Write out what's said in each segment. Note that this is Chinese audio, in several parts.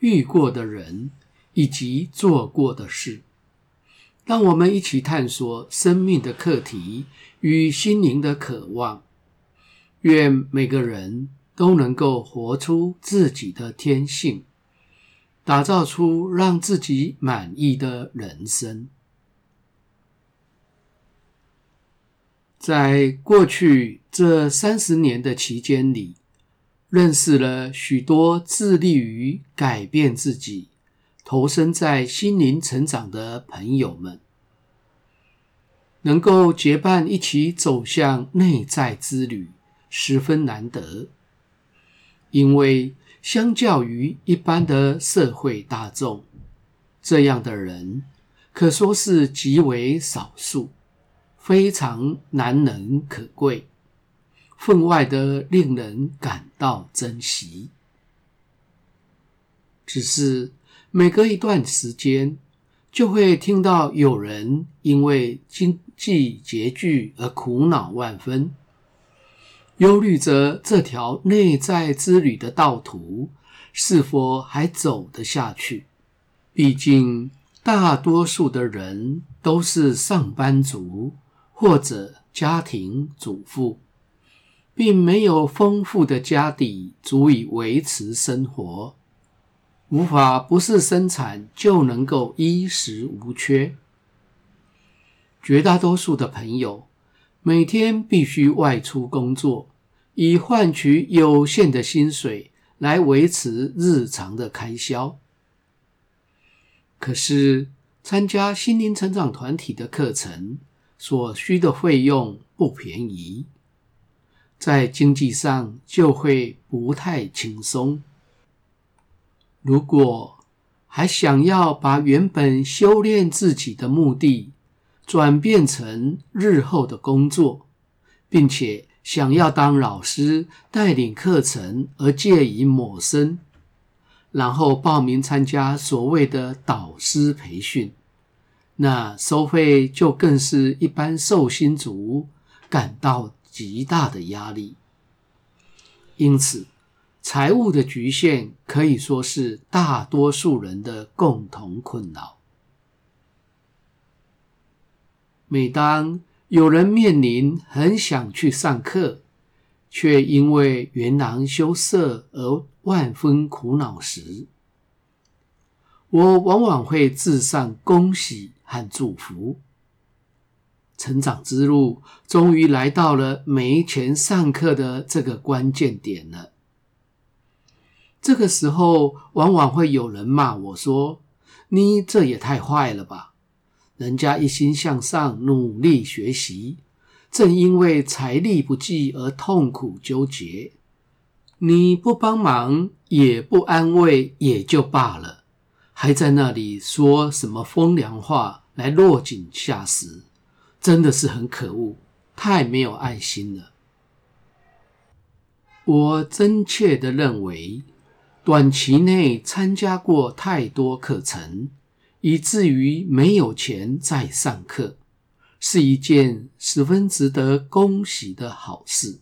遇过的人以及做过的事，让我们一起探索生命的课题与心灵的渴望。愿每个人都能够活出自己的天性，打造出让自己满意的人生。在过去这三十年的期间里，认识了许多致力于改变自己、投身在心灵成长的朋友们，能够结伴一起走向内在之旅，十分难得。因为相较于一般的社会大众，这样的人可说是极为少数，非常难能可贵。分外的令人感到珍惜。只是每隔一段时间，就会听到有人因为经济拮据而苦恼万分，忧虑着这条内在之旅的道途是否还走得下去。毕竟，大多数的人都是上班族或者家庭主妇。并没有丰富的家底足以维持生活，无法不是生产就能够衣食无缺。绝大多数的朋友每天必须外出工作，以换取有限的薪水来维持日常的开销。可是，参加心灵成长团体的课程所需的费用不便宜。在经济上就会不太轻松。如果还想要把原本修炼自己的目的转变成日后的工作，并且想要当老师带领课程而借以谋生，然后报名参加所谓的导师培训，那收费就更是一般受薪族感到极大的压力，因此，财务的局限可以说是大多数人的共同困扰。每当有人面临很想去上课，却因为元囊羞涩而万分苦恼时，我往往会致上恭喜和祝福。成长之路终于来到了没钱上课的这个关键点了。这个时候，往往会有人骂我说：“你这也太坏了吧！人家一心向上，努力学习，正因为财力不济而痛苦纠结。你不帮忙，也不安慰，也就罢了，还在那里说什么风凉话来落井下石。”真的是很可恶，太没有爱心了。我真切的认为，短期内参加过太多课程，以至于没有钱再上课，是一件十分值得恭喜的好事。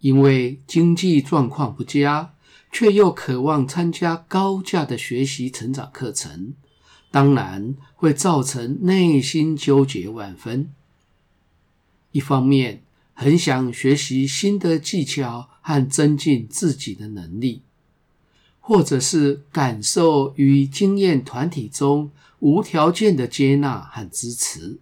因为经济状况不佳，却又渴望参加高价的学习成长课程。当然会造成内心纠结万分。一方面很想学习新的技巧和增进自己的能力，或者是感受与经验团体中无条件的接纳和支持。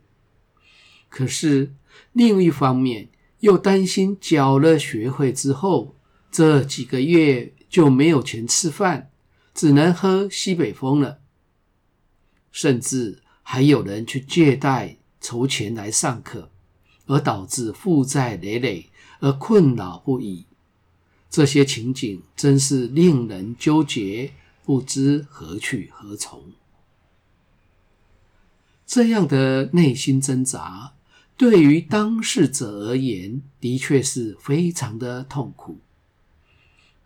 可是另一方面又担心缴了学费之后，这几个月就没有钱吃饭，只能喝西北风了。甚至还有人去借贷筹钱来上课，而导致负债累累而困扰不已。这些情景真是令人纠结、不知何去何从。这样的内心挣扎，对于当事者而言，的确是非常的痛苦，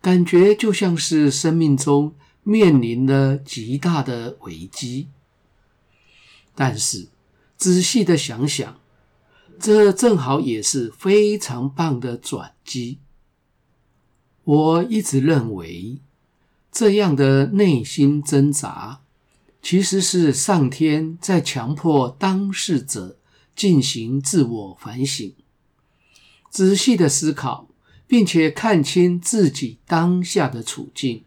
感觉就像是生命中面临了极大的危机。但是，仔细的想想，这正好也是非常棒的转机。我一直认为，这样的内心挣扎，其实是上天在强迫当事者进行自我反省，仔细的思考，并且看清自己当下的处境，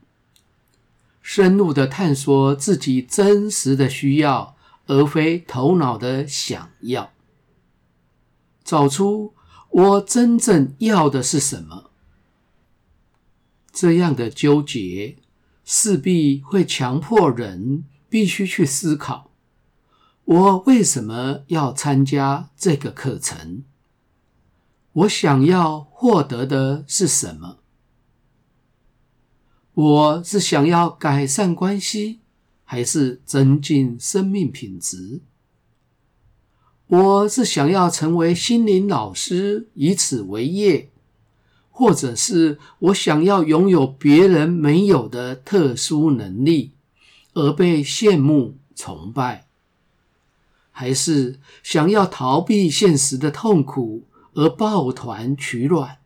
深入的探索自己真实的需要，而非头脑的想要，找出我真正要的是什么。这样的纠结势必会强迫人必须去思考：我为什么要参加这个课程？我想要获得的是什么？我是想要改善关系，还是增进生命品质？我是想要成为心灵老师，以此为业？或者是我想要拥有别人没有的特殊能力，而被羡慕崇拜，还是想要逃避现实的痛苦而抱团取暖？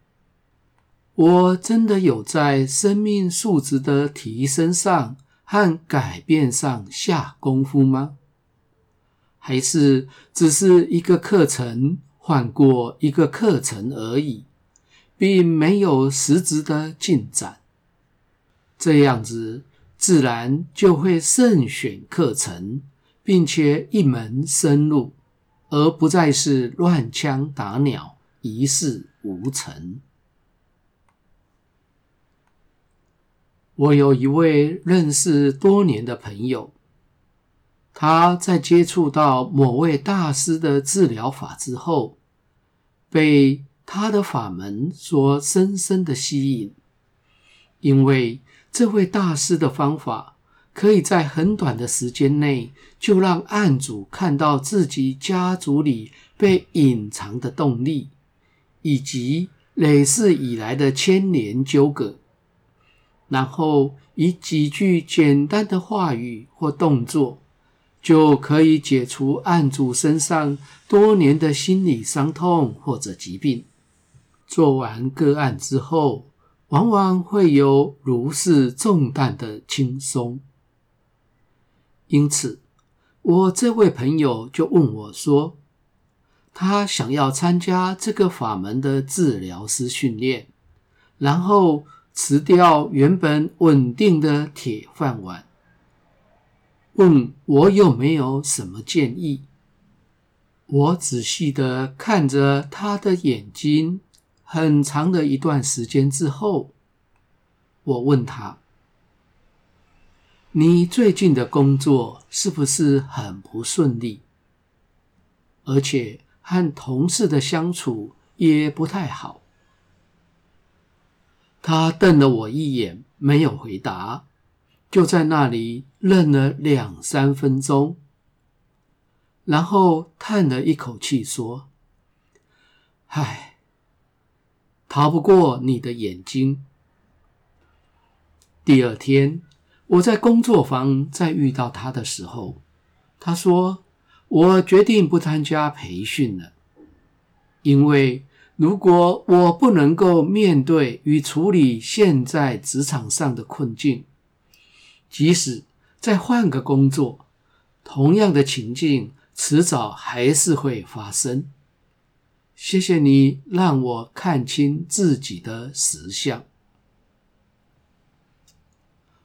我真的有在生命素质的提升上和改变上下功夫吗？还是只是一个课程换过一个课程而已？并没有实质的进展，这样子自然就会慎选课程，并且一门深入，而不再是乱枪打鸟、一事无成。我有一位认识多年的朋友，他在接触到某位大师的治疗法之后，被他的法门所深深的吸引，因为这位大师的方法可以在很短的时间内就让案主看到自己家族里被隐藏的动力，以及累世以来的牵连纠葛，然后以几句简单的话语或动作，就可以解除案主身上多年的心理伤痛或者疾病。做完个案之后，往往会有如释重担的轻松。因此，我这位朋友就问我说：“他想要参加这个法门的治疗师训练，然后辞掉原本稳定的铁饭碗，问我有没有什么建议？”我仔细的看着他的眼睛。很长的一段时间之后，我问他：“你最近的工作是不是很不顺利？而且和同事的相处也不太好？”他瞪了我一眼，没有回答，就在那里愣了两三分钟，然后叹了一口气说：“唉。”逃不过你的眼睛。第二天，我在工作坊再遇到他的时候，他说：“我决定不参加培训了，因为如果我不能够面对与处理现在职场上的困境，即使再换个工作，同样的情境迟早还是会发生。”谢谢你让我看清自己的实相。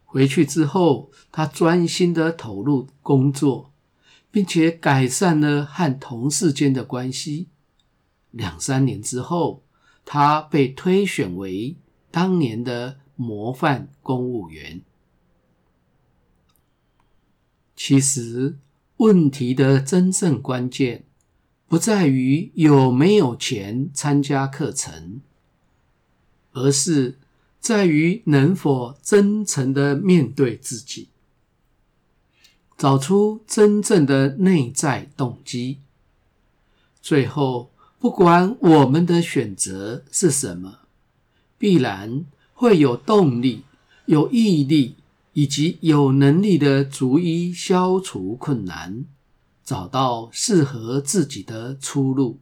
回去之后，他专心的投入工作，并且改善了和同事间的关系。两三年之后，他被推选为当年的模范公务员。其实，问题的真正关键。不在于有没有钱参加课程，而是在于能否真诚的面对自己，找出真正的内在动机。最后，不管我们的选择是什么，必然会有动力、有毅力以及有能力的逐一消除困难，找到适合自己的出路。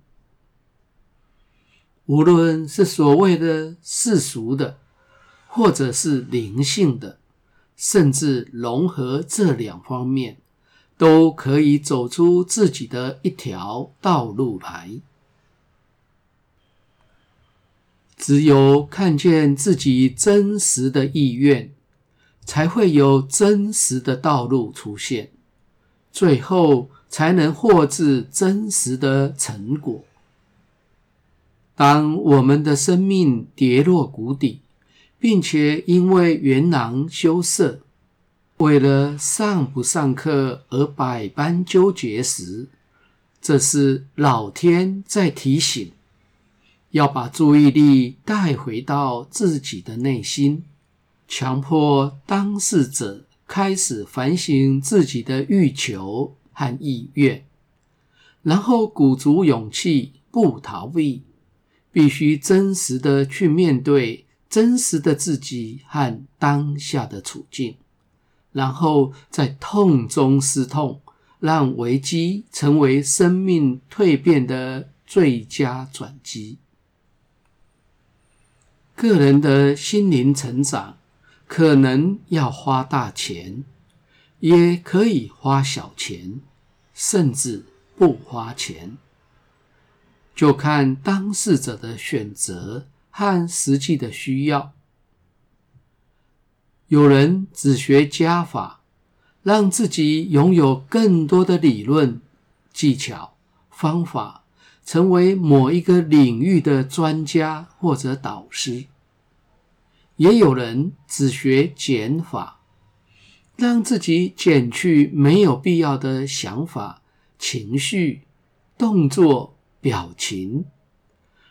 无论是所谓的世俗的，或者是灵性的，甚至融合这两方面，都可以走出自己的一条道路来。只有看见自己真实的意愿，才会有真实的道路出现，最后才能获致真实的成果。当我们的生命跌落谷底，并且因为元囊羞涩，为了上不上课而百般纠结时，这是老天在提醒，要把注意力带回到自己的内心，强迫当事者开始反省自己的欲求和意愿，然后鼓足勇气，不逃避，必须真实的去面对。真实的自己和当下的处境，然后在痛中思痛，让危机成为生命蜕变的最佳转机。个人的心灵成长，可能要花大钱，也可以花小钱，甚至不花钱，就看当事者的选择。和实际的需要，有人只学加法，让自己拥有更多的理论、技巧、方法，成为某一个领域的专家或者导师；也有人只学减法，让自己减去没有必要的想法、情绪、动作、表情。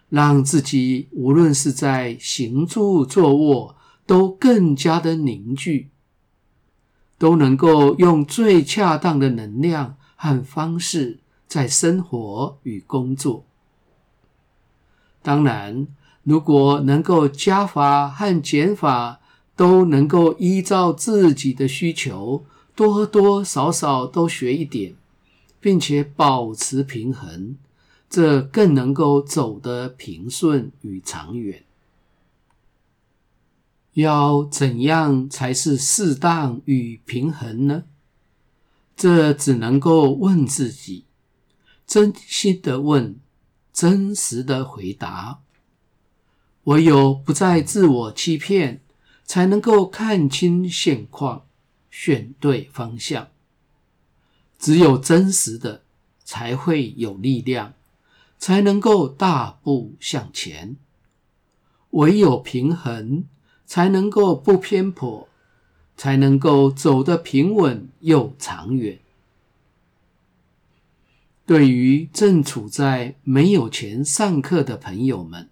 让自己无论是在行住坐卧，都更加的凝聚，都能够用最恰当的能量和方式在生活与工作。当然，如果能够加法和减法都能够依照自己的需求，多多少少都学一点，并且保持平衡。这更能够走得平顺与长远。要怎样才是适当与平衡呢？这只能够问自己，真心的问，真实的回答。唯有不再自我欺骗，才能够看清现况，选对方向。只有真实的，才会有力量。才能够大步向前，唯有平衡，才能够不偏颇，才能够走得平稳又长远。对于正处在没有钱上课的朋友们，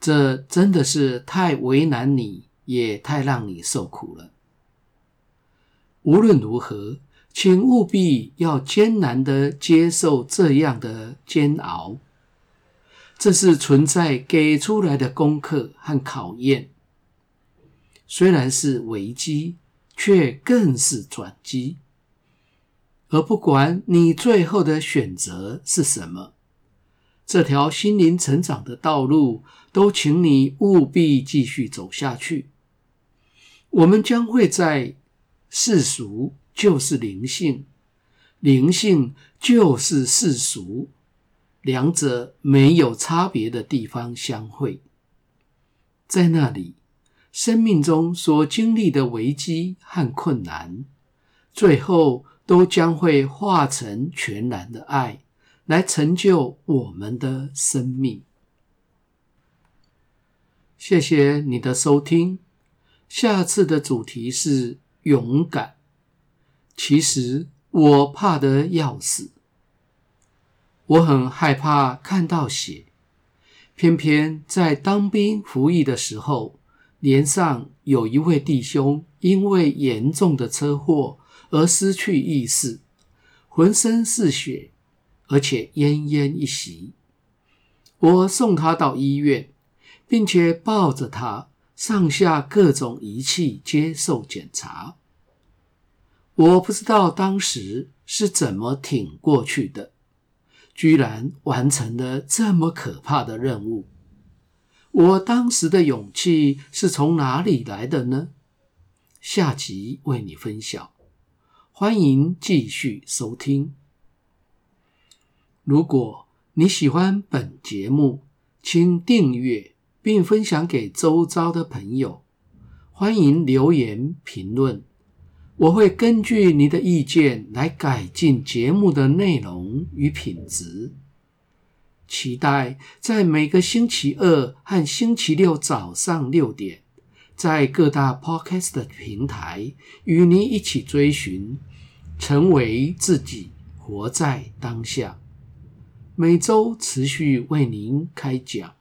这真的是太为难你，也太让你受苦了。无论如何。请务必要艰难的接受这样的煎熬，这是存在给出来的功课和考验。虽然是危机，却更是转机。而不管你最后的选择是什么，这条心灵成长的道路，都请你务必继续走下去。我们将会在世俗。就是灵性，灵性就是世俗，两者没有差别的地方相会。在那里，生命中所经历的危机和困难，最后都将会化成全然的爱，来成就我们的生命。谢谢你的收听，下次的主题是勇敢。其实我怕得要死，我很害怕看到血。偏偏在当兵服役的时候，连上有一位弟兄因为严重的车祸而失去意识，浑身是血，而且奄奄一息。我送他到医院，并且抱着他上下各种仪器接受检查。我不知道当时是怎么挺过去的，居然完成了这么可怕的任务。我当时的勇气是从哪里来的呢？下集为你分享，欢迎继续收听。如果你喜欢本节目，请订阅并分享给周遭的朋友。欢迎留言评论，我会根据你的意见来改进节目的内容与品质。期待在每个星期二和星期六早上六点，在各大 Podcast 平台与你一起追寻，成为自己，活在当下。每周持续为您开讲。